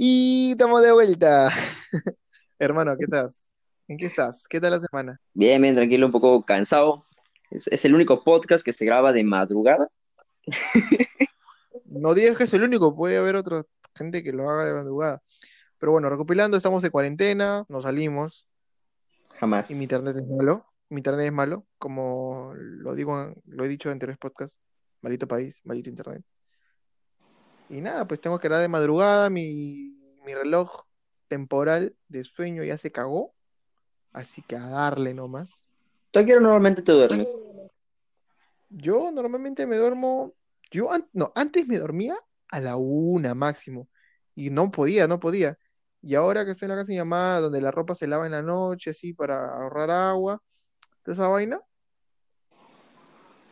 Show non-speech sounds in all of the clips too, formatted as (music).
Y estamos de vuelta. (laughs) Hermano, ¿qué estás? ¿En qué estás? ¿Qué tal la semana? Bien, bien, tranquilo, un poco cansado. Es, es el único podcast que se graba de madrugada. (laughs) No digas que es el único, puede haber otra gente que lo haga de madrugada. Pero bueno, recopilando, estamos de cuarentena, no salimos Jamás. y mi internet es malo. Mi internet es malo, como lo digo, lo he dicho en anteriores podcasts. Maldito país, maldito internet. Y nada, pues tengo que hablar de madrugada, mi, mi reloj temporal de sueño ya se cagó, así que a darle nomás. ¿Tú hora normalmente te duermes? Yo normalmente me duermo, yo an- no, antes me dormía a la una máximo y no podía, no podía. Y ahora que estoy en la casa de mi mamá, donde la ropa se lava en la noche, así para ahorrar agua, toda esa vaina,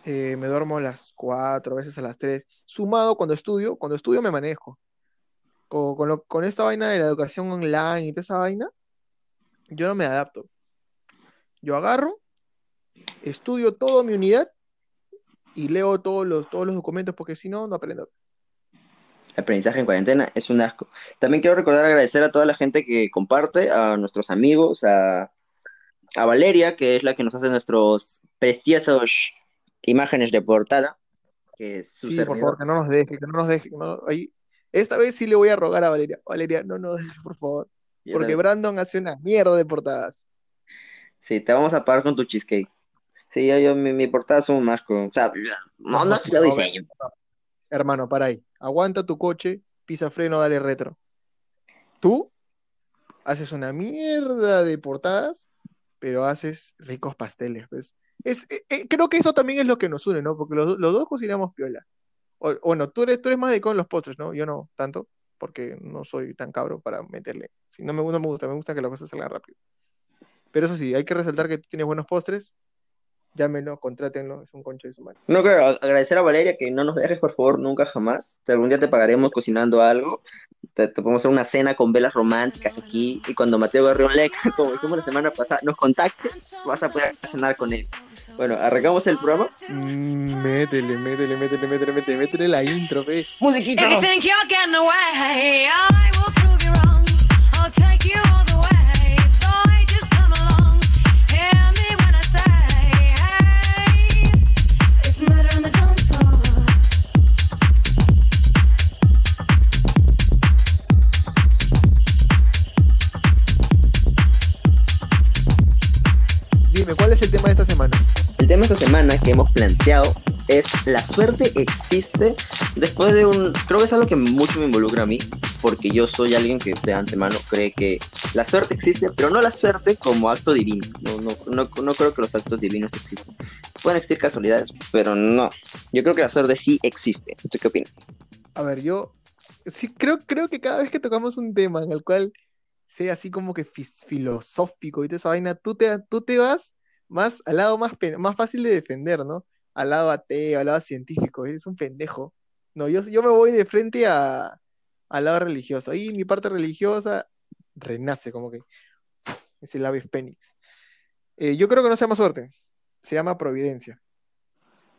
eh, me duermo a las cuatro, a veces a las tres. Sumado cuando estudio, cuando estudio me manejo. Con, con, esta vaina de la educación online y toda esa vaina, yo no me adapto. Yo agarro, estudio toda mi unidad y leo todos los, todos los documentos porque si no, no aprendo. Aprendizaje en cuarentena es un asco. También quiero recordar agradecer a toda la gente que comparte, a nuestros amigos, a, a Valeria, que es la que nos hace nuestros preciosos imágenes de portada, que su Sí, por favor, que no nos deje, que no nos deje. no- ahí. Esta vez sí le voy a rogar a Valeria. Valeria, no nos dejes, por favor. Yo Porque también. Brandon hace una mierda de portadas. Sí, te vamos a pagar con tu cheesecake. Sí, yo, yo mi, mi portada es un asco. O sea, no, no es tu No, diseño. Hermano, para ahí. Aguanta tu coche, pisa freno, dale retro. Tú haces una mierda de portadas, pero haces ricos pasteles, pues. Es, eh, eh, creo que eso también es lo que nos une, ¿no? Porque los, los dos cocinamos piola. O- bueno, tú eres, tú eres más de con los postres, ¿no? Yo no tanto, porque no soy tan cabro para meterle. Si no me, no me gusta, me gusta que las cosas salgan rápido. Pero eso sí, hay que resaltar que tú tienes buenos postres. Llámenlo, contrátenlo, es un concho de su madre. No quiero agradecer a Valeria que no nos dejes, por favor, nunca jamás. Si algún día te pagaremos cocinando algo, te, te podemos hacer una cena con velas románticas aquí. Y cuando Mateo Garriolec, (laughs) como dijimos la semana pasada, nos contacte, vas a poder cenar con él. Bueno, arrancamos el programa. Mm, métele, métele, métele, métele, métele, métele la intro, ¿ves? ¡Musiquita! El tema esta semana que hemos planteado es la suerte existe después de un... Creo que es algo que mucho me involucra a mí, porque yo soy alguien que de antemano cree que la suerte existe, pero no la suerte como acto divino. No, no, no, creo que los actos divinos existen. Pueden existir casualidades, pero no. Yo creo que la suerte sí existe. ¿Tú qué opinas? A ver, yo sí creo, creo que cada vez que tocamos un tema en el cual sea así como que filosófico y toda esa vaina, tú te, tú te vas más al lado más, más fácil de defender, ¿no? Al lado ateo, al lado científico, eres un pendejo. No, yo, yo me voy de frente a, al lado religioso. Ahí mi parte religiosa renace como que (sniffs) es el ave fénix. Eh, yo creo que no se llama suerte, se llama providencia.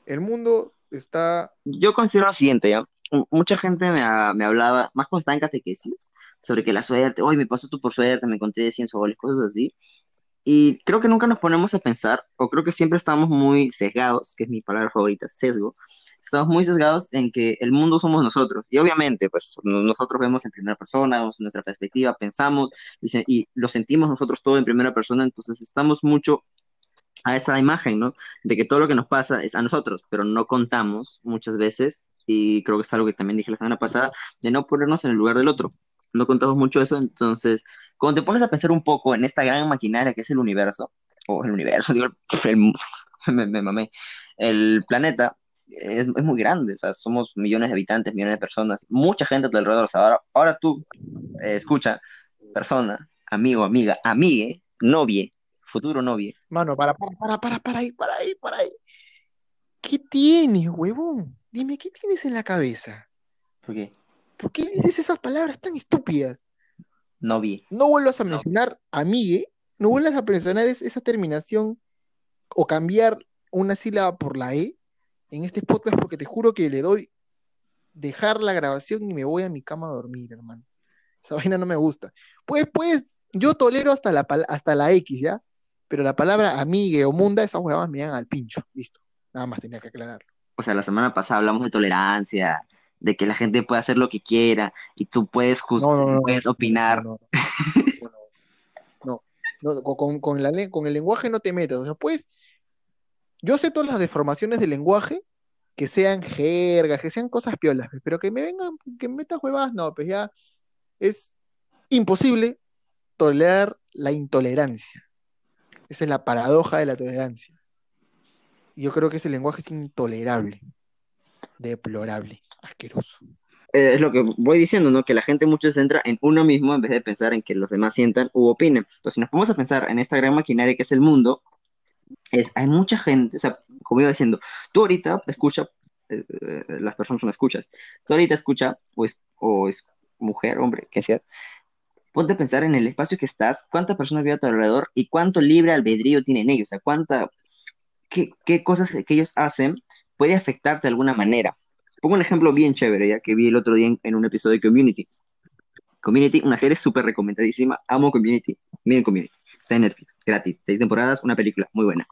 El mundo está Yo considero lo siguiente, ¿ya? Mucha gente me, ha- me hablaba, más cuando estaba en catequesis, sobre que la suerte, hoy me pasó tú por suerte, me conté de 100 soles, cosas así. Y creo que nunca nos ponemos a pensar, o creo que siempre estamos muy sesgados, que es mi palabra favorita, sesgo. Estamos muy sesgados en que el mundo somos nosotros. Y obviamente, pues no- nosotros vemos en primera persona, vemos nuestra perspectiva, pensamos y, se- y lo sentimos nosotros todo en primera persona, entonces estamos mucho a esa imagen, ¿no? De que todo lo que nos pasa es a nosotros, pero no contamos muchas veces, y creo que es algo que también dije la semana pasada, de no ponernos en el lugar del otro. No contamos mucho eso, entonces, cuando te pones a pensar un poco en esta gran maquinaria que es el universo, o el universo, (laughs) digo, el- me, me mamé, el planeta es, es muy grande, o sea, somos millones de habitantes, millones de personas, mucha gente a tu alrededor, o sea, ahora, ahora tú, eh, escucha, persona, amigo, amiga, amigue, novie, futuro novie, Mano, para, para, para, para, para ahí, para ahí, para ahí. ¿Qué tienes, huevón? Dime, ¿qué tienes en la cabeza? ¿por qué? ¿Por qué dices esas palabras tan estúpidas? Novie. No vuelvas a mencionar amigue, no vuelvas a mencionar es- esa terminación o cambiar una sílaba por la E en este podcast porque te juro que le doy dejar la grabación y me voy a mi cama a dormir, hermano. Esa vaina no me gusta. Pues, pues, yo tolero hasta la, hasta la X, ¿ya? Pero la palabra amigue o munda, esas huevas me dan al pincho. Listo. Nada más tenía que aclararlo. O sea, la semana pasada hablamos de tolerancia, de que la gente puede hacer lo que quiera y tú puedes No, no, no. puedes opinar. No, con, con la con el lenguaje no te metas. O sea, pues, yo acepto las deformaciones del lenguaje, que sean jergas, que sean cosas piolas, pues, pero que me vengan, que me metas huevadas, no, pues ya es imposible tolerar la intolerancia. Esa es la paradoja de la tolerancia. Y yo creo que ese lenguaje es intolerable, deplorable, asqueroso. Eh, es lo que voy diciendo, ¿no? Que la gente mucho se centra en uno mismo en vez de pensar en que los demás sientan u opinen. Entonces, si nos ponemos a pensar en esta gran maquinaria que es el mundo, es, hay mucha gente, o sea, como iba diciendo, tú ahorita escucha, eh, eh, las personas son escuchas, tú ahorita escucha, o es, o es mujer, hombre, que seas, ponte a pensar en el espacio que estás, cuántas personas viven a tu alrededor y cuánto libre albedrío tienen ellos, o sea, cuánta, qué, qué cosas que ellos hacen puede afectarte de alguna manera. Pongo un ejemplo bien chévere, ya que vi el otro día en, en un episodio de Community. Community, una serie súper recomendadísima. Amo Community. Miren Community. Está en Netflix, gratis. Seis temporadas, una película muy buena.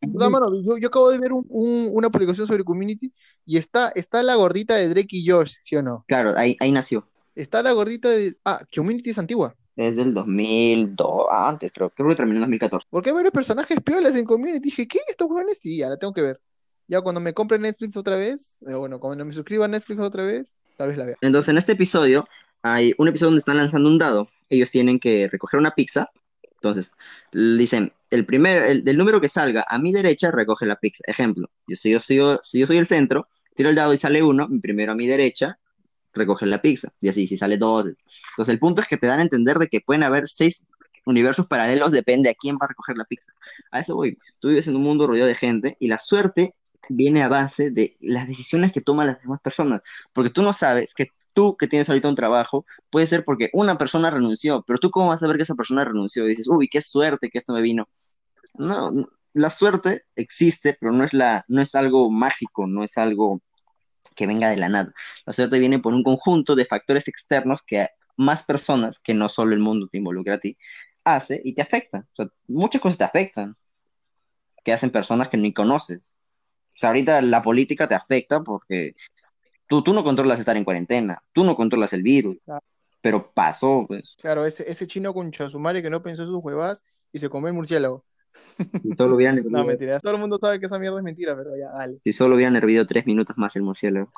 No, mano, yo, yo acabo de ver un- un- una publicación sobre Community y está, está la gordita de Drake y Josh, ¿sí o no? Claro, ahí, ahí nació. Está la gordita de... Ah, Community es antigua. Desde el 2002, ah, antes creo, creo que terminó en 2014. Porque hay varios personajes piolas en Community. Dije, ¿qué? ¿Estos jóvenes? Sí, ya la tengo que ver. Ya cuando me compre Netflix otra vez, eh, bueno, cuando me suscriba a Netflix otra vez, tal vez la vea. Entonces, en este episodio, hay un episodio donde están lanzando un dado. Ellos tienen que recoger una pizza. Entonces, dicen, el primer, el, del número que salga a mi derecha, recoge la pizza. Ejemplo, yo soy, yo soy, si yo soy el centro, tiro el dado y sale uno, primero a mi derecha, recoge la pizza. Y así, si sale dos. Entonces, el punto es que te dan a entender de que pueden haber seis universos paralelos, depende a quién va a recoger la pizza. A eso voy. Tú vives en un mundo rodeado de gente y la suerte viene a base de las decisiones que toman las demás personas. Porque tú no sabes que tú que tienes ahorita un trabajo, puede ser porque una persona renunció, pero tú cómo vas a saber que esa persona renunció y dices, uy, qué suerte que esto me vino. No, la suerte existe, pero no es la, no es algo mágico, no es algo que venga de la nada. La suerte viene por un conjunto de factores externos que más personas, que no solo el mundo te involucra a ti, hace y te sea, muchas cosas te afectan, que hacen personas que ni conoces. O sea, ahorita la política te afecta porque tú, tú no controlas estar en cuarentena, tú no controlas el virus, Claro. pero pasó, pues. Claro, ese, ese chino con chasumare que no pensó en sus huevas y se comió el murciélago. Si solo hubieran (laughs) No, hervido, mentira. Todo el mundo sabe que esa mierda es mentira, pero ya, dale. si solo hubieran hervido tres minutos más el murciélago.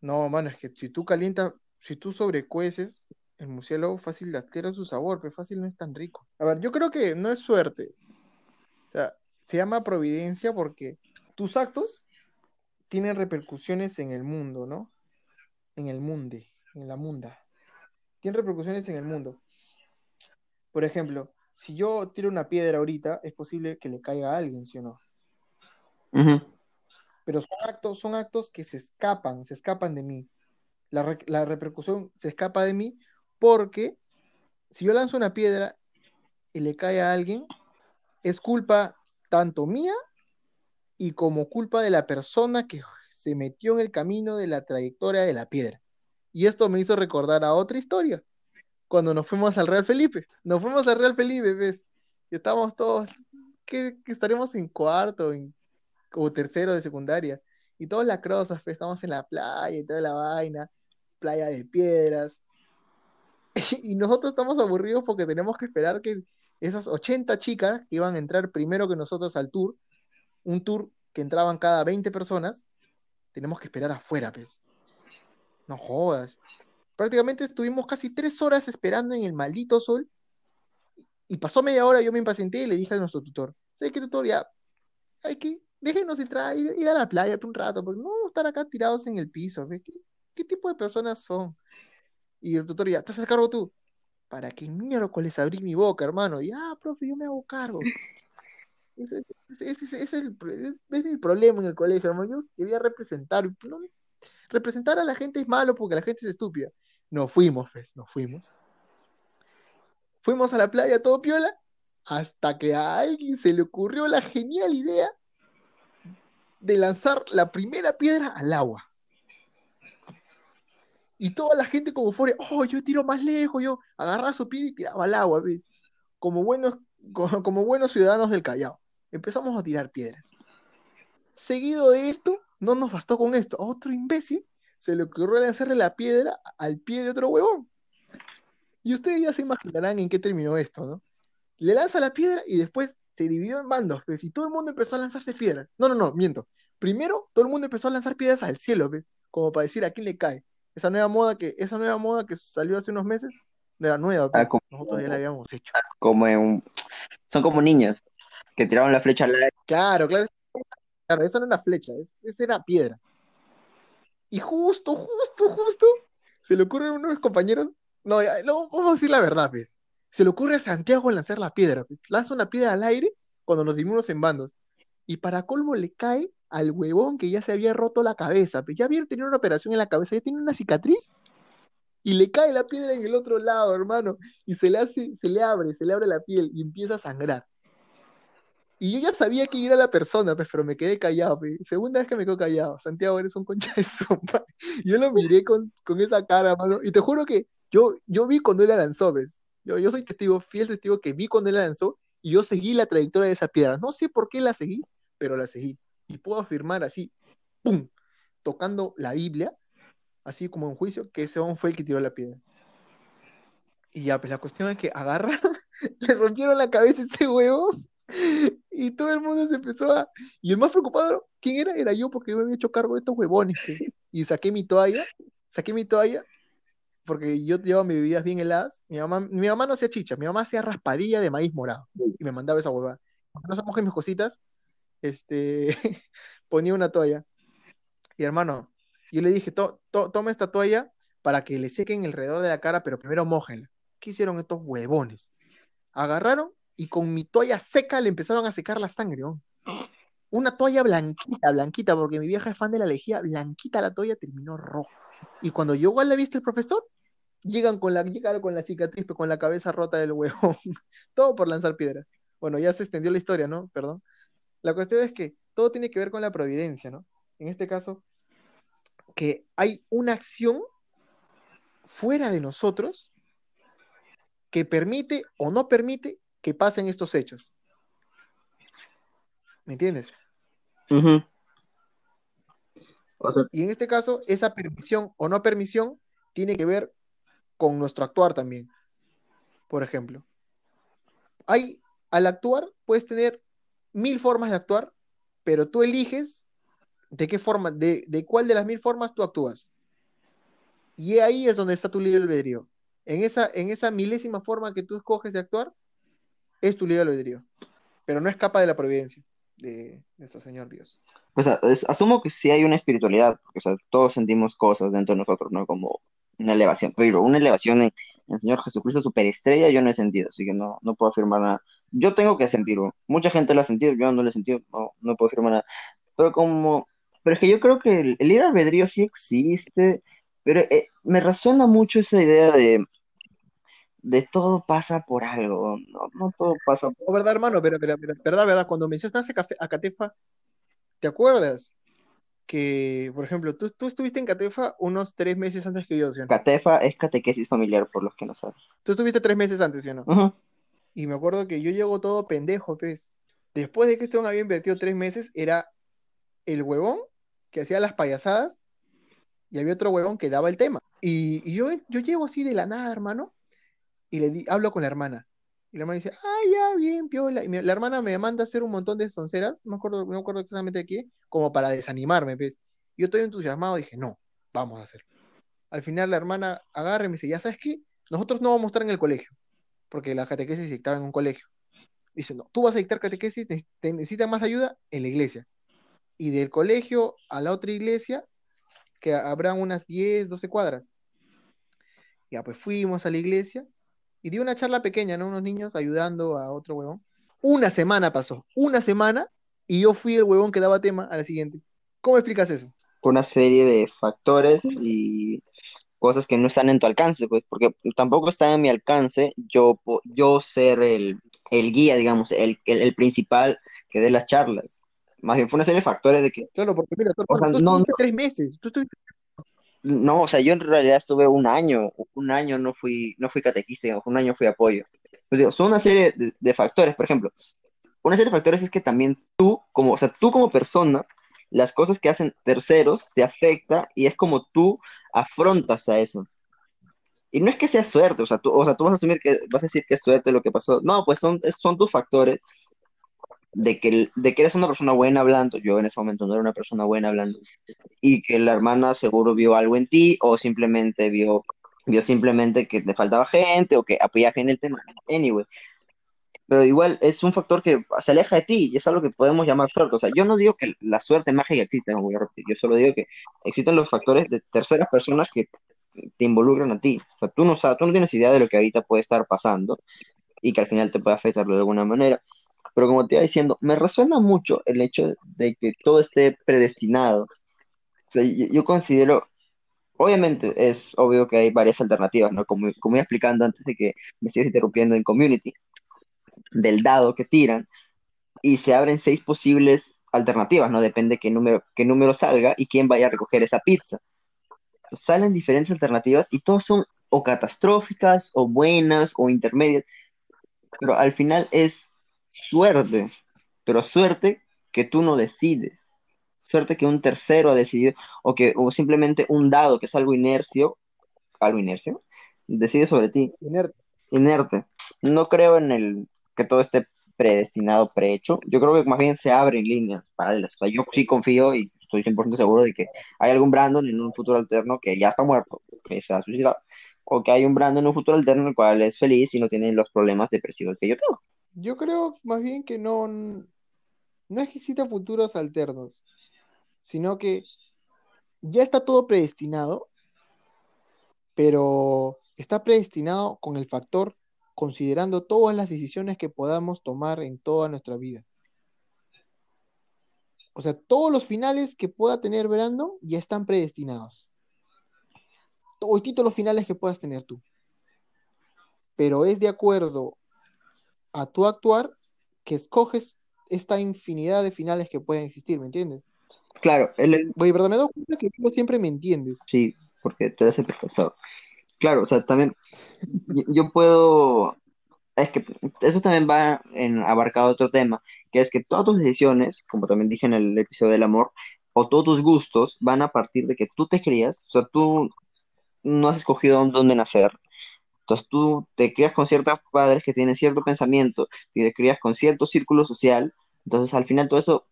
No, mano, es que si tú calientas, si tú sobrecueces, el murciélago fácil altera su sabor, pero fácil no es tan rico. A ver, yo creo que no es suerte. O sea, se llama providencia porque tus actos tienen repercusiones en el mundo, ¿no? En el munde, en la munda. Tienen repercusiones en el mundo. Por ejemplo, si yo tiro una piedra ahorita, es posible que le caiga a alguien, ¿sí o no? Pero son actos, son actos que se escapan, se escapan de mí. La, re- la repercusión se escapa de mí porque si yo lanzo una piedra y le cae a alguien, es culpa tanto mía y como culpa de la persona que se metió en el camino de la trayectoria de la piedra. Y esto me hizo recordar a otra historia, cuando nos fuimos al Real Felipe. Nos fuimos al Real Felipe, ¿ves? Y estábamos todos, que, que estaremos en cuarto, en o tercero de secundaria. Y todos lacrosos, pues, estamos en la playa y toda la vaina, playa de piedras. (laughs) Y nosotros estamos aburridos porque tenemos que esperar que esas 80 chicas que iban a entrar primero que nosotros al tour, un tour que entraban cada 20 personas, tenemos que esperar afuera, pues. No jodas. Prácticamente estuvimos casi tres horas esperando en el maldito sol. Y pasó media hora, yo me impacienté y le dije a nuestro tutor, ¿sabes qué, tutor? Ya, hay que, déjenos entrar, ir, ir a la playa por un rato, porque no estar acá tirados en el piso. ¿Qué, tipo de personas son? Y el tutor ya, ¿te haces cargo tú? ¿Para qué miércoles abrí mi boca, hermano? Ya, profe, yo me hago cargo. Ese, ese- ese- es, el, es el problema en el colegio, hermano. Yo quería representar. no, representar a la gente es malo porque la gente es estúpida. Nos fuimos, pues, nos fuimos. Fuimos a la playa todo piola hasta que a alguien se le ocurrió la genial idea de lanzar la primera piedra al agua. Y toda la gente como fuera, oh, yo tiro más lejos, yo agarraba su piedra y tiraba al agua, ¿ves? Como buenos, como, buenos ciudadanos del Callao. Empezamos a tirar piedras. Seguido de esto, no nos bastó con esto. A otro imbécil se le ocurrió lanzarle la piedra al pie de otro huevón. Y ustedes ya se imaginarán en qué terminó esto, ¿no? Le lanza la piedra y después se dividió en bandos, ¿ves? Y todo el mundo empezó a lanzarse piedras. No, no, no, miento. Primero, todo el mundo empezó a lanzar piedras al cielo, ¿ves? Como para decir a quién le cae. Esa nueva moda que, esa nueva moda que salió hace unos meses, no era nueva, Ah, ¿ves? como, Nosotros ya la habíamos hecho. como en son como niños que tiraron la flecha al aire. Claro, claro. Claro, esa no era flecha, es- esa era piedra. Y justo, justo, justo, se le ocurre a uno de mis compañeros. No, ya, no, vamos a decir la verdad, pues. Se le ocurre a Santiago lanzar la piedra, pues. Lanza una piedra al aire cuando nos dividimos en bandos. Y para colmo le cae al huevón que ya se había roto la cabeza, pues. Ya había tenido una operación en la cabeza, ya tiene una cicatriz. Y le cae la piedra en el otro lado, hermano. Y se le hace, se le abre, se le abre la piel y empieza a sangrar. Y yo ya sabía quién era la persona, pues, pero me quedé callado. pues. Segunda vez que me quedo callado. Santiago, eres un concha de sopa. (laughs) Yo lo miré con, con esa cara, mano. Y te juro que yo, yo vi cuando él la lanzó, ¿ves? Yo, yo soy testigo, fiel testigo que vi cuando él la lanzó y yo seguí la trayectoria de esa piedra. No sé por qué la seguí, pero la seguí. Y puedo afirmar así, ¡pum! Tocando la Biblia, así como en juicio, que ese hombre fue el que tiró la piedra. Y ya, pues la cuestión es que agarra, (laughs) le rompieron la cabeza a ese huevo y todo el mundo se empezó a... Y el más preocupado, ¿quién era? Era yo porque yo me había hecho cargo de estos huevones. pues. (laughs) Y saqué mi toalla, saqué mi toalla porque yo llevaba mis bebidas bien heladas. Mi mamá, mi mamá no hacía chicha, mi mamá hacía raspadilla de maíz morado y me mandaba esa huevada. No se mojen mis cositas, este, (laughs) ponía una toalla. Y hermano, yo le dije, "To- to- toma esta toalla para que le sequen alrededor de la cara, pero primero mojenla. ¿Qué hicieron estos huevones? Agarraron y con mi toalla seca le empezaron a secar la sangre. Una toalla blanquita, blanquita, porque mi vieja es fan de la lejía, blanquita la toalla terminó roja. Y cuando llegó a la vista el profesor, llegan con la, llegaron con la cicatriz, con la cabeza rota del huevón. (laughs) Todo por lanzar piedras. Bueno, ya se extendió la historia, ¿no? Perdón. La cuestión es que todo tiene que ver con la providencia, ¿no? En este caso, que hay una acción fuera de nosotros que permite o no permite que pasen estos hechos. ¿Me entiendes? Ujú. O sea, Y en este caso, esa permisión o no permisión tiene que ver con nuestro actuar también. Por ejemplo, hay, al actuar puedes tener mil formas de actuar, pero tú eliges de qué forma, de, de cuál de las mil formas tú actúas. Y ahí es donde está tu libre albedrío. En esa, en esa milésima forma que tú escoges de actuar, es tu libre albedrío. Pero no escapa de la providencia de nuestro Señor Dios. o sea, es- asumo que sí hay una espiritualidad, porque o sea, todos sentimos cosas dentro de nosotros, ¿no? Como una elevación, pero una elevación en, en el Señor Jesucristo superestrella yo no he sentido, así que no, no puedo afirmar nada. Yo tengo que sentirlo. Mucha gente lo ha sentido, yo no lo he sentido, no, no puedo afirmar nada. Pero como, pero es que yo creo que el, el libre albedrío sí existe, pero eh, me resuena mucho esa idea de, de todo pasa por algo, no, no todo pasa por... Oh, ¿verdad, hermano? Pero, pero, pero, verdad, verdad, cuando mencionaste café, a Catefa, ¿te acuerdas? Que, por ejemplo, tú, tú estuviste en Catefa unos tres meses antes que yo, ¿sí o no? Catefa es catequesis familiar, por los que no saben. Tú estuviste tres meses antes, ¿sí o no? Ujú. Y me acuerdo que yo llego todo pendejo, pues. Después de que este hombre había invertido tres meses, era el huevón que hacía las payasadas y había otro huevón que daba el tema. Y, yo, yo llego así de la nada, hermano, y le di, hablo con la hermana. Y la hermana dice, ah, ya, bien, piola. Y la hermana me manda a hacer un montón de sonceras, no me acuerdo, no acuerdo exactamente de qué, como para desanimarme, pues. Yo estoy entusiasmado, dije, no, vamos a hacerlo. Al final la hermana agarra y me dice, ya sabes qué, nosotros no vamos a estar en el colegio, porque la catequesis se dictaba en un colegio. Dice, no, tú vas a dictar catequesis, te necesitan más ayuda en la iglesia. Y del colegio a la otra iglesia, que habrán unas 10, 12 cuadras. Ya, pues fuimos a la iglesia y di una charla pequeña, ¿no? Unos niños ayudando a otro huevón. Una semana pasó, una semana, y yo fui el huevón que daba tema a la siguiente. ¿Cómo explicas eso? Una serie de factores y cosas que no están en tu alcance, pues, porque tampoco está en mi alcance yo, yo ser el, el guía, digamos, el, el, el principal que dé las charlas. Más bien fue una serie de factores de que, Claro, porque mira, tú, o sea, tú no, estuviste tres meses, tú estuviste, No, o sea, yo en realidad estuve un año, un año no fui, no fui catequista, digamos, un año fui apoyo. Pues digo, son una serie de, de factores, por ejemplo, una serie de factores es que también tú, como, o sea, tú como persona, las cosas que hacen terceros te afecta y es como tú afrontas a eso. Y no es que sea suerte, o sea, tú, o sea, tú vas a asumir que vas a decir que es suerte lo que pasó. No, pues son, son tus factores de que, de que eres una persona buena hablando. Yo en ese momento no era una persona buena hablando. Y que la hermana seguro vio algo en ti o simplemente vio, vio simplemente que te faltaba gente o que apoyaje en el tema. Anyway. Pero igual es un factor que se aleja de ti y es algo que podemos llamar suerte. O sea, yo no digo que la suerte mágica existe, como repetir, yo solo digo que existen los factores de terceras personas que te involucran a ti. O sea, tú no sabes, tú no tienes idea de lo que ahorita puede estar pasando y que al final te puede afectar de alguna manera. Pero como te iba diciendo, me resuena mucho el hecho de que todo esté predestinado. O sea, yo, yo considero, obviamente es obvio que hay varias alternativas, ¿no? Como, como iba explicando antes de que me sigas interrumpiendo en Community, del dado que tiran y se abren seis posibles alternativas, ¿no? Depende qué número, qué número salga y quién vaya a recoger esa pizza. Salen diferentes alternativas y todas son o catastróficas o buenas o intermedias, pero al final es suerte, pero suerte que tú no decides, suerte que un tercero ha decidido o que o simplemente un dado que es algo inercio, algo inercio, decide sobre ti Inerte. inerte. No creo en el que todo esté predestinado, prehecho. Yo creo que más bien se abren líneas paralelas. O sea, yo sí confío y estoy 100% seguro de que hay algún Brandon en un futuro alterno que ya está muerto, que se ha suicidado, o que hay un Brandon en un futuro alterno en el cual es feliz y no tiene los problemas depresivos que yo tengo. Yo creo más bien que no, no es que futuros alternos, sino que ya está todo predestinado, pero está predestinado con el factor considerando todas las decisiones que podamos tomar en toda nuestra vida. O sea, todos los finales que pueda tener Brandon ya están predestinados. Todos los finales que puedas tener tú. Pero es de acuerdo a tu actuar que escoges esta infinidad de finales que pueden existir, ¿me entiendes? Claro, él, Oye, me doy cuenta que tú siempre me entiendes. sí, porque tú eres el profesor. Claro, o sea, también yo, yo puedo, es que eso también va en abarcado otro tema, que es que todas tus decisiones, como también dije en el episodio del amor, o todos tus gustos van a partir de que tú te crías, o sea, tú no has escogido dónde nacer, entonces tú te crías con ciertos padres que tienen cierto pensamiento, y te crías con cierto círculo social, entonces al final todo eso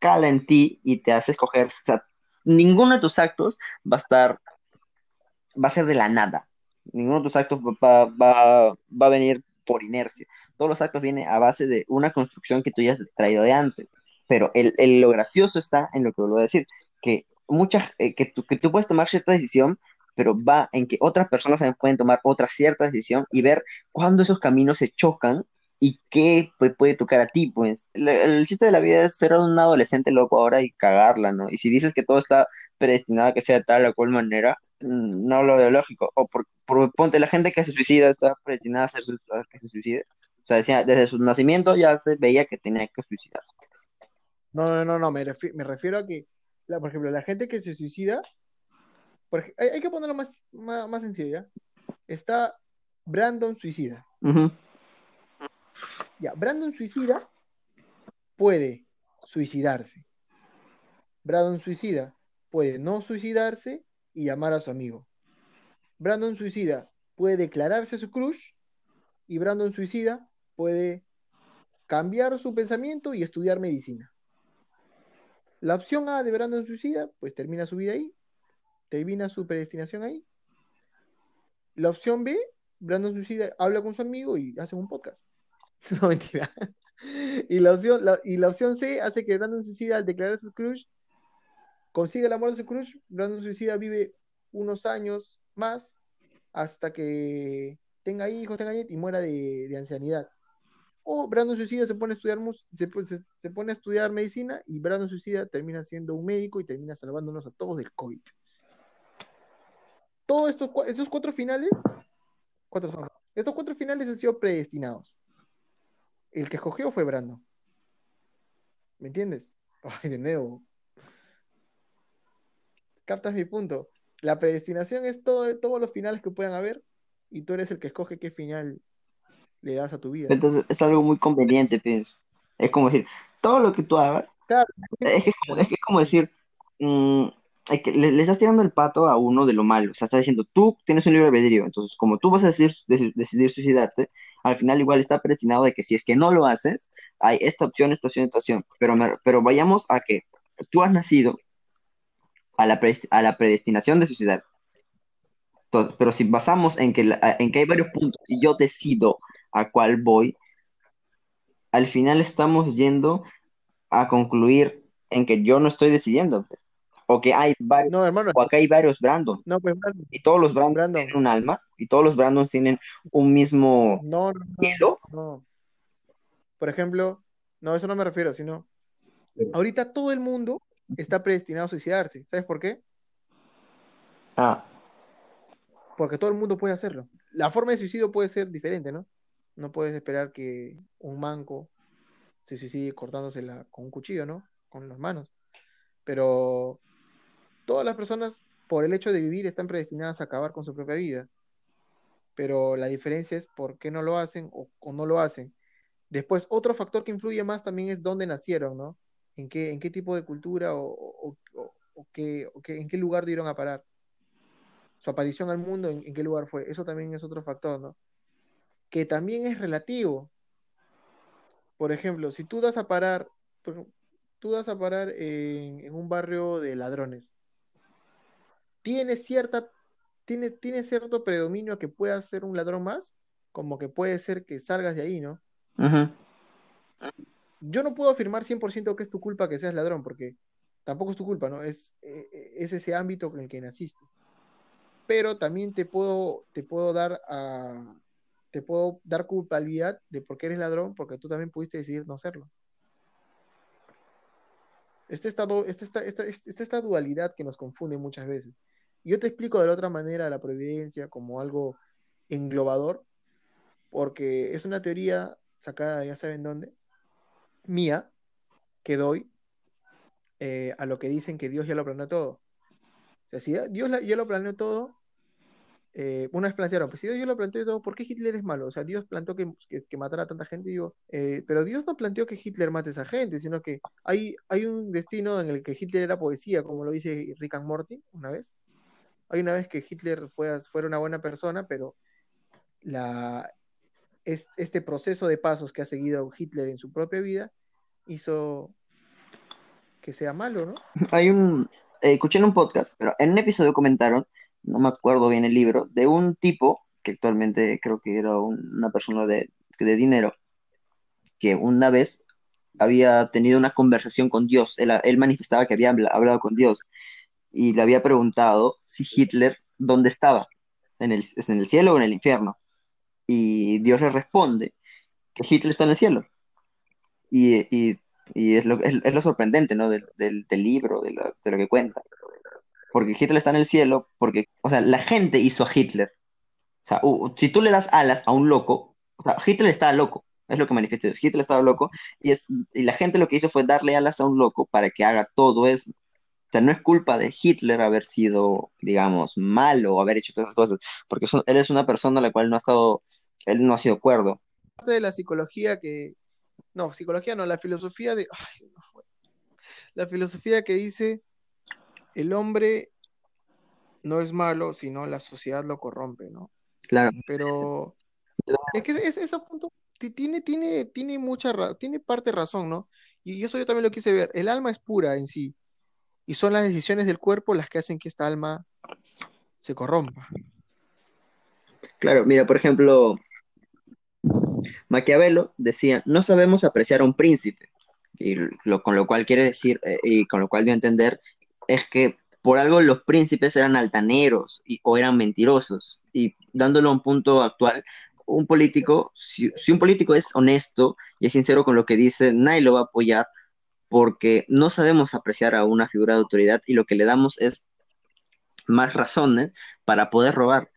cala en ti y te hace escoger, ninguno de tus actos va a estar, va a ser de la nada, ninguno de tus actos va, va, va a venir por inercia, todos los actos vienen a base de una construcción que tú ya has traído de antes, pero el, el- lo gracioso está en lo que vuelvo a decir, que, muchas, eh, que, tú, que tú puedes tomar cierta decisión, pero va en que otras personas también pueden tomar otra cierta decisión y ver cuándo esos caminos se chocan y qué pues, puede tocar a ti, pues. El, chiste de la vida es ser un adolescente loco ahora y cagarla, ¿no? Y si dices que todo está predestinado a que sea tal o cual manera, mm, no lo veo lógico. O por, ponte, la gente que se suicida está predestinada a, ser, a que se suicide. O sea, decía, desde su nacimiento ya se veía que tenía que suicidarse. No, no, no, no, me, me refiero a que, por ejemplo, la gente que se suicida, por hay, hay que ponerlo más, más, más sencillo, ¿ya? Está Brandon suicida. Ya, Brandon suicida puede suicidarse. Brandon suicida puede no suicidarse y llamar a su amigo. Brandon suicida puede declararse su crush y Brandon suicida puede cambiar su pensamiento y estudiar medicina. La opción A de Brandon suicida, pues termina su vida ahí, termina su predestinación ahí. La opción B, Brandon suicida habla con su amigo y hacen un podcast. (laughs) No, mentira. Y la opción, la- y la opción C hace que Brandon suicida al declarar su crush consiga el amor de su crush. Brandon suicida vive unos años más hasta que tenga hijos, tenga nietos y muera de, de ancianidad. O Brandon Suicida se pone a estudiar se, pu- se- se pone a estudiar medicina y Brandon Suicida termina siendo un médico y termina salvándonos a todos del COVID. Todos estos, estos cuatro finales, cuatro son, estos cuatro finales han sido predestinados. El que escogió fue Brandon. ¿Me entiendes? Ay, de nuevo. ¿Captas mi punto? La predestinación es todo, todos los finales que puedan haber y tú eres el que escoge qué final le das a tu vida. Entonces es algo muy conveniente, pienso. Es como decir, todo lo que tú hagas, Claro, es que es como, es como decir, mm, hay que- le, estás tirando el pato a uno de lo malo. O sea, estás diciendo, tú tienes un libre albedrío. Entonces, como tú vas a decidir suicidarte, al final igual está predestinado de que si es que no lo haces, hay esta opción, esta opción, esta opción. Pero, pero vayamos a que tú has nacido a la, pre- a la predestinación de suicidar. Entonces, pero si basamos en que, en que hay varios puntos y yo decido a cuál voy, al final estamos yendo a concluir en que yo no estoy decidiendo, pues. O que hay varios, no, hermano, o acá hay varios Brandon, no, pues Brandon, y todos los Brandon Brandon, tienen un alma, y todos los Brandon tienen un mismo no, no, no, cielo. no. Por ejemplo, no, eso no me refiero, sino ahorita todo el mundo está predestinado a suicidarse. ¿Sabes por qué? Ah, Porque todo el mundo puede hacerlo. La forma de suicidio puede ser diferente, ¿no? No puedes esperar que un manco se suicide cortándosela con un cuchillo, ¿no? Con las manos. Pero todas las personas, por el hecho de vivir, están predestinadas a acabar con su propia vida. Pero la diferencia es por qué no lo hacen o, o no lo hacen. Después, otro factor que influye más también es dónde nacieron, ¿no? En qué, en qué tipo de cultura o, qué, en qué lugar dieron a parar. Su aparición al mundo, en, qué lugar fue. Eso también es otro factor, ¿no? Que también es relativo. Por ejemplo, si tú das a parar, tú das a parar en un barrio de ladrones, tiene cierta, tiene, tiene cierto predominio a que puedas ser un ladrón más, como que puede ser que salgas de ahí, ¿no? Yo no puedo afirmar 100% que es tu culpa que seas ladrón, porque tampoco es tu culpa, ¿no? Es, eh, eh, es ese ámbito con el que naciste. Pero también te puedo, te puedo dar a, te puedo dar culpabilidad de por qué eres ladrón, porque tú también pudiste decidir no serlo. Este estado, este, esta, esta, esta, esta dualidad que nos confunde muchas veces. Yo te explico de la otra manera la providencia como algo englobador, porque es una teoría sacada ya saben dónde, mía, que doy eh, a lo que dicen que Dios ya lo planeó todo. O sea, si Dios ya lo planeó todo, eh, una vez plantearon, pues si Dios ya lo planteó todo, ¿por qué Hitler es malo? O sea, Dios planteó que, que, que matara a tanta gente, digo, eh, pero Dios no planteó que Hitler mate a esa gente, sino que hay, hay un destino en el que Hitler era poesía, como lo dice Rick and Morty una vez. Hay una vez que Hitler fue, fuera una buena persona, pero la, es, este proceso de pasos que ha seguido Hitler en su propia vida hizo que sea malo, ¿no? Hay un, eh, escuché en un podcast, pero en un episodio comentaron, no me acuerdo bien el libro, de un tipo que actualmente creo que era un- una persona de, de dinero, que una vez había tenido una conversación con Dios. Él, él manifestaba que había habla- hablado con Dios y le había preguntado si Hitler, ¿dónde estaba? ¿En el, en el cielo o en el infierno? Y Dios le responde que Hitler está en el cielo. Y, y- y es lo, es, es lo sorprendente, ¿no? Del, del- del libro, de lo, de lo que cuenta. Porque Hitler está en el cielo, porque, o sea, la gente hizo a Hitler. O sea, si tú le das alas a un loco, Hitler estaba loco, es lo que manifiesta. Hitler estaba loco y, es, y la gente lo que hizo fue darle alas a un loco para que haga todo eso. Sea, no es culpa de Hitler haber sido, digamos, malo o haber hecho todas esas cosas, porque él es una persona a la cual no ha estado, él no ha sido cuerdo. Parte de la psicología que, no, psicología no, la filosofía de, ay, no, güey. la filosofía que dice, el hombre no es malo, sino la sociedad lo corrompe, ¿no? Claro, Pero es que ese, ese punto ti- tiene, tiene, tiene mucha, tiene parte de razón, ¿no? Y eso yo también lo quise ver. El alma es pura en sí, y son las decisiones del cuerpo las que hacen que esta alma se corrompa. claro. Mira, por ejemplo, Maquiavelo decía, no sabemos apreciar a un príncipe, y con lo cual quiere decir, eh, y con lo cual dio a entender, es que por algo los príncipes eran altaneros y, o eran mentirosos, y dándolo a un punto actual, un político, si, si un político es honesto y es sincero con lo que dice, nadie lo va a apoyar porque no sabemos apreciar a una figura de autoridad y lo que le damos es más razones para poder robar.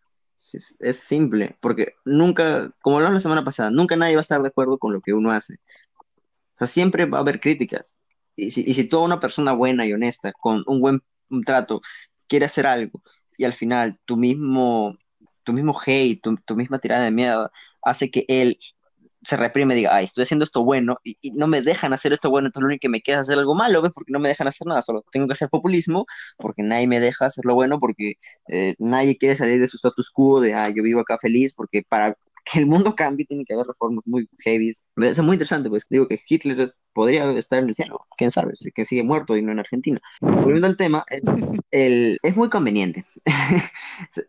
Es, simple, porque nunca, como hablamos la semana pasada, nunca nadie va a estar de acuerdo con lo que uno hace. O sea, siempre va a haber críticas. Y si, y si toda una persona buena y honesta, con un buen trato, quiere hacer algo y al final tu mismo, tu mismo hate, tu, tu misma tirada de miedo hace que él se reprime y diga, ay, estoy haciendo esto bueno y, y no me dejan hacer esto bueno, entonces lo único que me queda es hacer algo malo, ¿ves? Porque no me dejan hacer nada, solo tengo que hacer populismo porque nadie me deja hacer lo bueno, porque eh, nadie quiere salir de su status quo de, ah, yo vivo acá feliz, porque para que el mundo cambie tiene que haber reformas muy heavy. Es muy interesante, pues digo que Hitler podría estar en el cielo, quién sabe, si- que sigue muerto y no en Argentina. Volviendo al tema, el, (laughs) el- es muy conveniente. (laughs)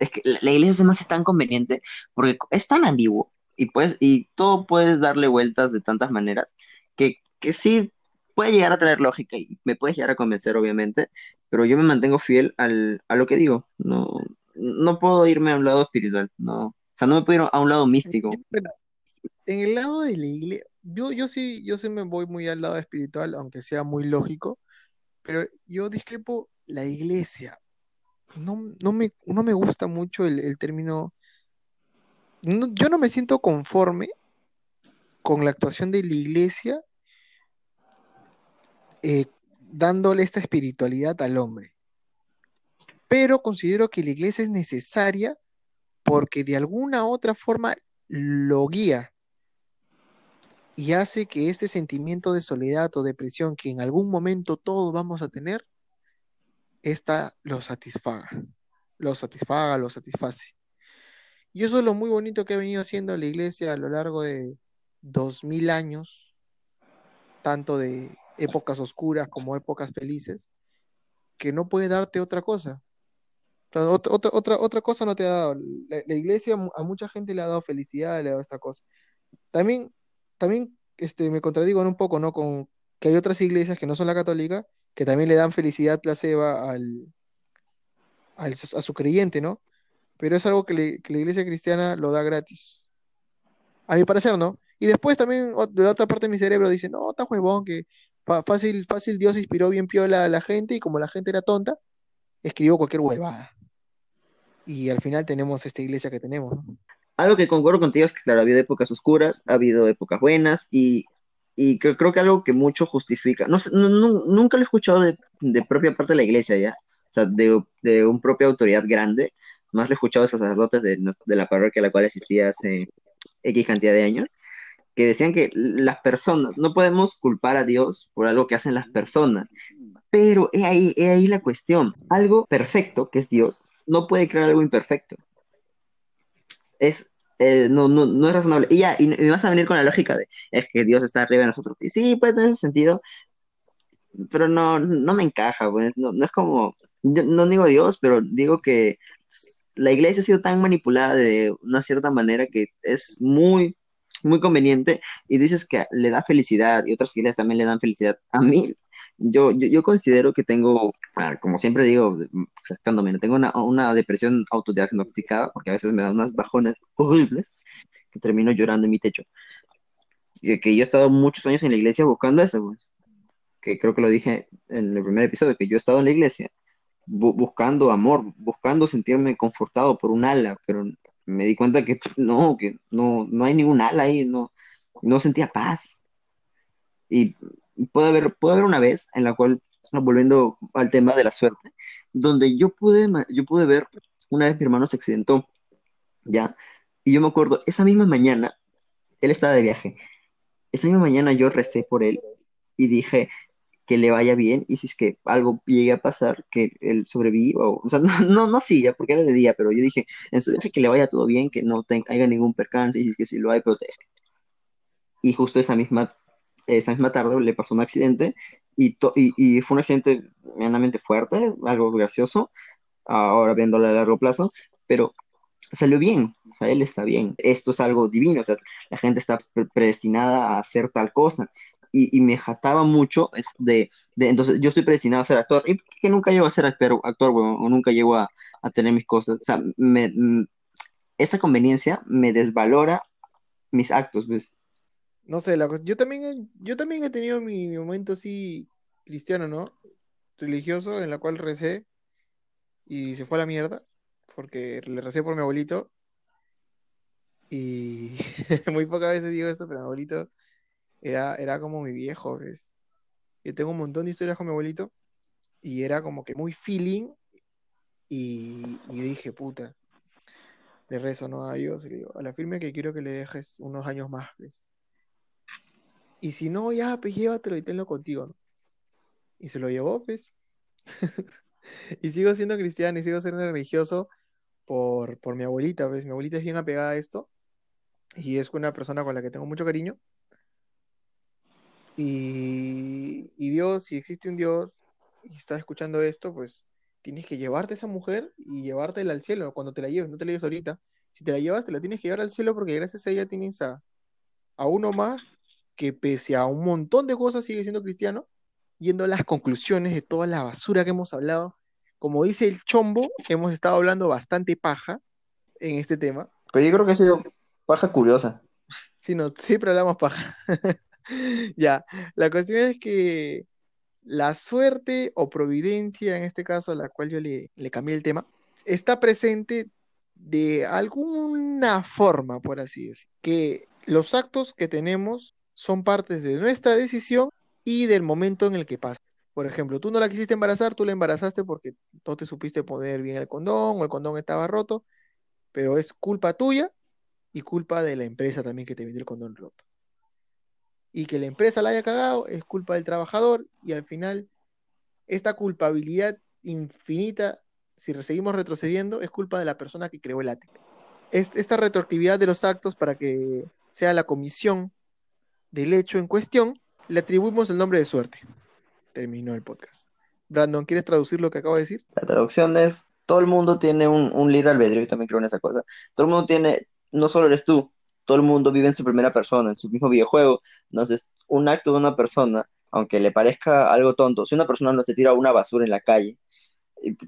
Es que la, la iglesia se me hace tan conveniente porque es tan ambiguo y, pues, y todo puedes darle vueltas de tantas maneras que, que sí puede llegar a tener lógica y me puede llegar a convencer, obviamente, pero yo me mantengo fiel al, a lo que digo. No, no puedo irme a un lado espiritual, no. O sea, no me puedo ir a un lado místico. Bueno, en el lado de la iglesia, yo, yo sí, yo sí me voy muy al lado espiritual, aunque sea muy lógico, pero yo discrepo la iglesia. No, no me, no me gusta mucho el, el término. No- yo no me siento conforme con la actuación de la iglesia eh, dándole esta espiritualidad al hombre. Pero considero que la iglesia es necesaria porque de alguna u otra forma lo guía y hace que este sentimiento de soledad o depresión que en algún momento todos vamos a tener, esta lo satisfaga, lo satisfaga, lo satisface. Y eso es lo muy bonito que ha venido haciendo la iglesia a lo largo de dos mil años, tanto de épocas oscuras como épocas felices, que no puede darte otra cosa. Otra, otra, otra, otra cosa no te ha dado. La, iglesia a mucha gente le ha dado felicidad, le ha dado esta cosa. También, también este, me contradigo un poco, ¿no? Con que hay otras iglesias que no son la católica, que también le dan felicidad placebo al, al- a su creyente, ¿no? Pero es algo que, la iglesia cristiana lo da gratis. A mi parecer, ¿no? Y después también de la otra parte de mi cerebro dice, no, está huevón, que fácil, fácil Dios inspiró bien piola a la gente y como la gente era tonta, escribió cualquier huevada. Y al final tenemos esta iglesia que tenemos. Algo que concuerdo contigo es que, claro, ha habido épocas oscuras, ha habido épocas buenas y, y creo, creo que algo que mucho justifica, no- nunca lo he escuchado de, de propia parte de la iglesia ya, o sea, de, de una propia autoridad grande, más lo he escuchado de sacerdotes de, la parroquia a la cual asistía hace X cantidad de años, que decían que las personas, no podemos culpar a Dios por algo que hacen las personas, pero he ahí, ahí la cuestión, algo perfecto, que es Dios, no puede crear algo imperfecto es, eh, no, no, no es razonable. Y ya, y, vas a venir con la lógica de, es que Dios está arriba de nosotros. Y sí, puede tener sentido, pero no, no me encaja, pues, no, no es como, yo no digo Dios, pero digo que la iglesia ha sido tan manipulada de una cierta manera que es muy, muy conveniente y dices que le da felicidad y otras iglesias también le dan felicidad. A mí, yo, yo, yo considero que tengo, como siempre digo, jactándome, tengo una, una depresión autodiagnosticada porque a veces me dan unas bajones horribles que termino llorando en mi techo. Y que yo he estado muchos años en la iglesia buscando eso, que creo que lo dije en el primer episodio, que yo he estado en la iglesia bu- buscando amor, buscando sentirme confortado por un ala, pero me di cuenta que (laughs) no, que no, no hay ningún ala ahí, no, no sentía paz. Y puede haber, puede haber una vez en la cual, volviendo al tema de la suerte, donde yo pude, yo pude ver, una vez mi hermano se accidentó, ¿ya? Y yo me acuerdo, esa misma mañana, él estaba de viaje, esa misma mañana yo recé por él y dije que le vaya bien y si es que algo llegue a pasar, que él sobreviva, o, sea, (laughs) no, no, no sí, ya, porque era de día, pero yo dije, en su viaje que le vaya todo bien, que no tenga, ningún percance y si es que si lo hay, protege. Y justo esa misma, esa misma tarde le pasó un accidente y, to- y, y fue un accidente medianamente fuerte, algo gracioso, ahora viéndolo a largo plazo, pero salió bien, o sea, él está bien. Esto es algo divino, o la gente está pre- predestinada a hacer tal cosa. Y, me jataba mucho de, entonces yo estoy predestinado a ser actor, y que nunca llego a ser actor, actor weón, o nunca llego a, tener mis cosas. Mm, esa conveniencia me desvalora mis actos, ¿ves? No sé, la, yo también he, yo también he tenido mi, mi momento así cristiano, ¿no? Religioso, en la cual recé y se fue a la mierda, porque le recé por mi abuelito y (laughs) muy pocas veces digo esto, pero mi abuelito era, era como mi viejo, ¿ves? Yo tengo un montón de historias con mi abuelito y era como que muy feeling Y, y dije, puta, le rezo, ¿no? A Dios, le digo, a la firme que quiero que le dejes unos años más, pues. Y si no, ya, pues llévatelo y tenlo contigo, ¿no? Y se lo llevó, pues. (laughs) Y sigo siendo cristiano y sigo siendo religioso por, por mi abuelita, pues. Mi abuelita es bien apegada a esto y es una persona con la que tengo mucho cariño. Y, y Dios, si existe un Dios y estás escuchando esto, pues tienes que llevarte a esa mujer y llevártela al cielo cuando te la lleves, no te la lleves ahorita. Si te la llevas, te la tienes que llevar al cielo porque gracias a ella tienes a, a uno más que pese a un montón de cosas sigue siendo cristiano, yendo a las conclusiones de toda la basura que hemos hablado. Como dice el chombo, hemos estado hablando bastante paja en este tema. Pero yo creo que ha sido paja curiosa. Sí, no, siempre hablamos paja. (laughs) (laughs) Ya, la cuestión es que la suerte o providencia, en este caso, a la cual yo le, cambié el tema, está presente de alguna forma, por así decir, que los actos que tenemos son partes de nuestra decisión y del momento en el que pasa. Por ejemplo, tú no la quisiste embarazar, tú la embarazaste porque no te supiste poner bien el condón o el condón estaba roto, pero es culpa tuya y culpa de la empresa también que te vendió el condón roto. Y que la empresa la haya cagado es culpa del trabajador y al final esta culpabilidad infinita, si seguimos retrocediendo, es culpa de la persona que creó el. Es- Esta retroactividad de los actos para que sea la comisión del hecho en cuestión, le atribuimos el nombre de suerte. Terminó el podcast. Brandon, ¿quieres traducir lo que acabo de decir? La traducción es, todo el mundo tiene un, un libre albedrío, yo también creo en esa cosa. Todo el mundo tiene, no solo eres tú, todo el mundo vive en su primera persona, en su mismo videojuego. Entonces, un acto de una persona, aunque le parezca algo tonto, si una persona no se tira una basura en la calle,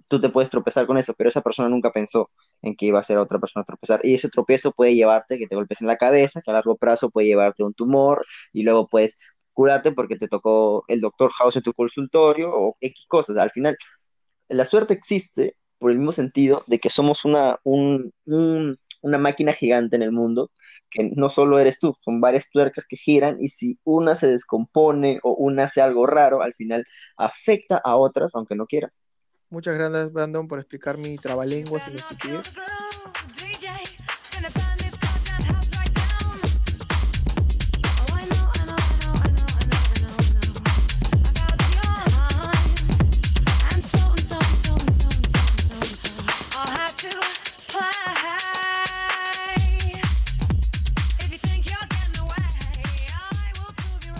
tú te puedes tropezar con eso, pero esa persona nunca pensó en que iba a a otra persona tropezar. Y ese tropiezo puede llevarte que te golpes en la cabeza, que a largo plazo puede llevarte a un tumor, y luego puedes curarte porque te tocó el doctor House en tu consultorio o X cosas. Al final, la suerte existe por el mismo sentido de que somos una, un- un- una máquina gigante en el mundo, que no solo eres tú, son varias tuercas que giran y si una se descompone o una hace algo raro, al final afecta a otras, aunque no quiera. Muchas gracias, Brandon, por explicar mi trabalenguas y.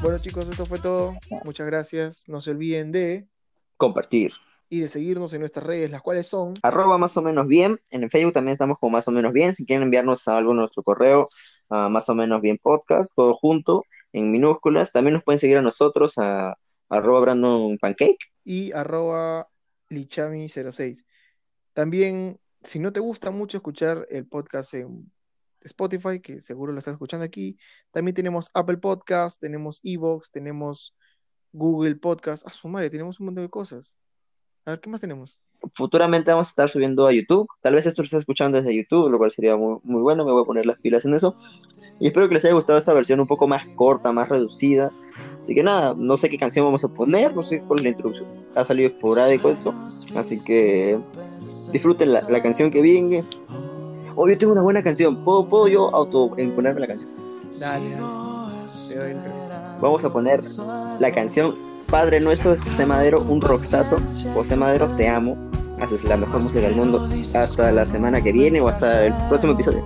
Bueno, chicos, esto fue todo. Muchas gracias. No se olviden de Compartir. y de seguirnos en nuestras redes, las cuales son Arroba más o menos bien. En el Facebook también estamos como más o menos bien. Si quieren enviarnos algo a nuestro correo, más o menos bien podcast, todo junto, en minúsculas. También nos pueden seguir a nosotros a arroba Brandon Pancake. y arroba lichami06. También, si no te gusta mucho escuchar el podcast en Spotify, que seguro lo estás escuchando aquí, también tenemos Apple Podcast, tenemos Evox, tenemos Google Podcast. A su madre, tenemos un montón de cosas. A ver, ¿qué más tenemos? Futuramente vamos a estar subiendo a YouTube. Tal vez esto lo estés escuchando desde YouTube, lo cual sería muy, muy bueno. Me voy a poner las pilas en eso. Y espero que les haya gustado esta versión un poco más corta, más reducida. Así que nada, no sé qué canción vamos a poner, no sé cuál es la introducción. Ha salido esporádico esto. Así que disfruten la, la canción que viene. Oh, yo tengo una buena canción. ¿Puedo, puedo yo autoimponerme la canción? Dale. Vamos a poner la canción Padre Nuestro de José Madero, un roxazo. José Madero, te amo. Haces la mejor música del mundo. Hasta la semana que viene o hasta el próximo episodio.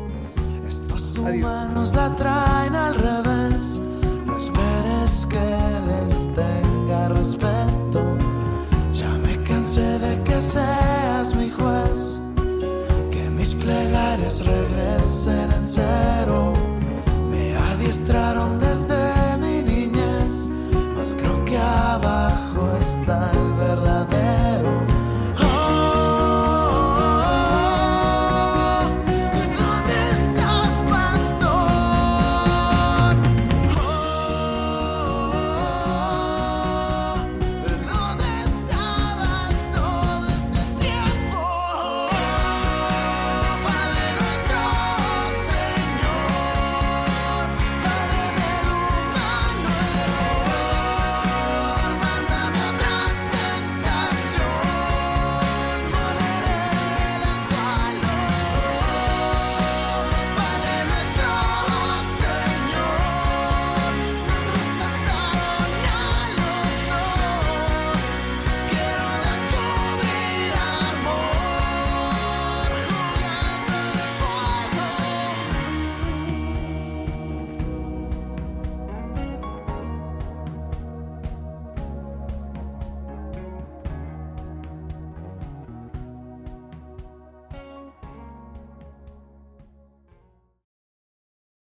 Estos Adiós. humanos la traen al revés. No esperes que les tenga respeto. Mis plegarias regresen en cero. Me adiestraron desde mi niñez, mas creo que abajo está el verdadero.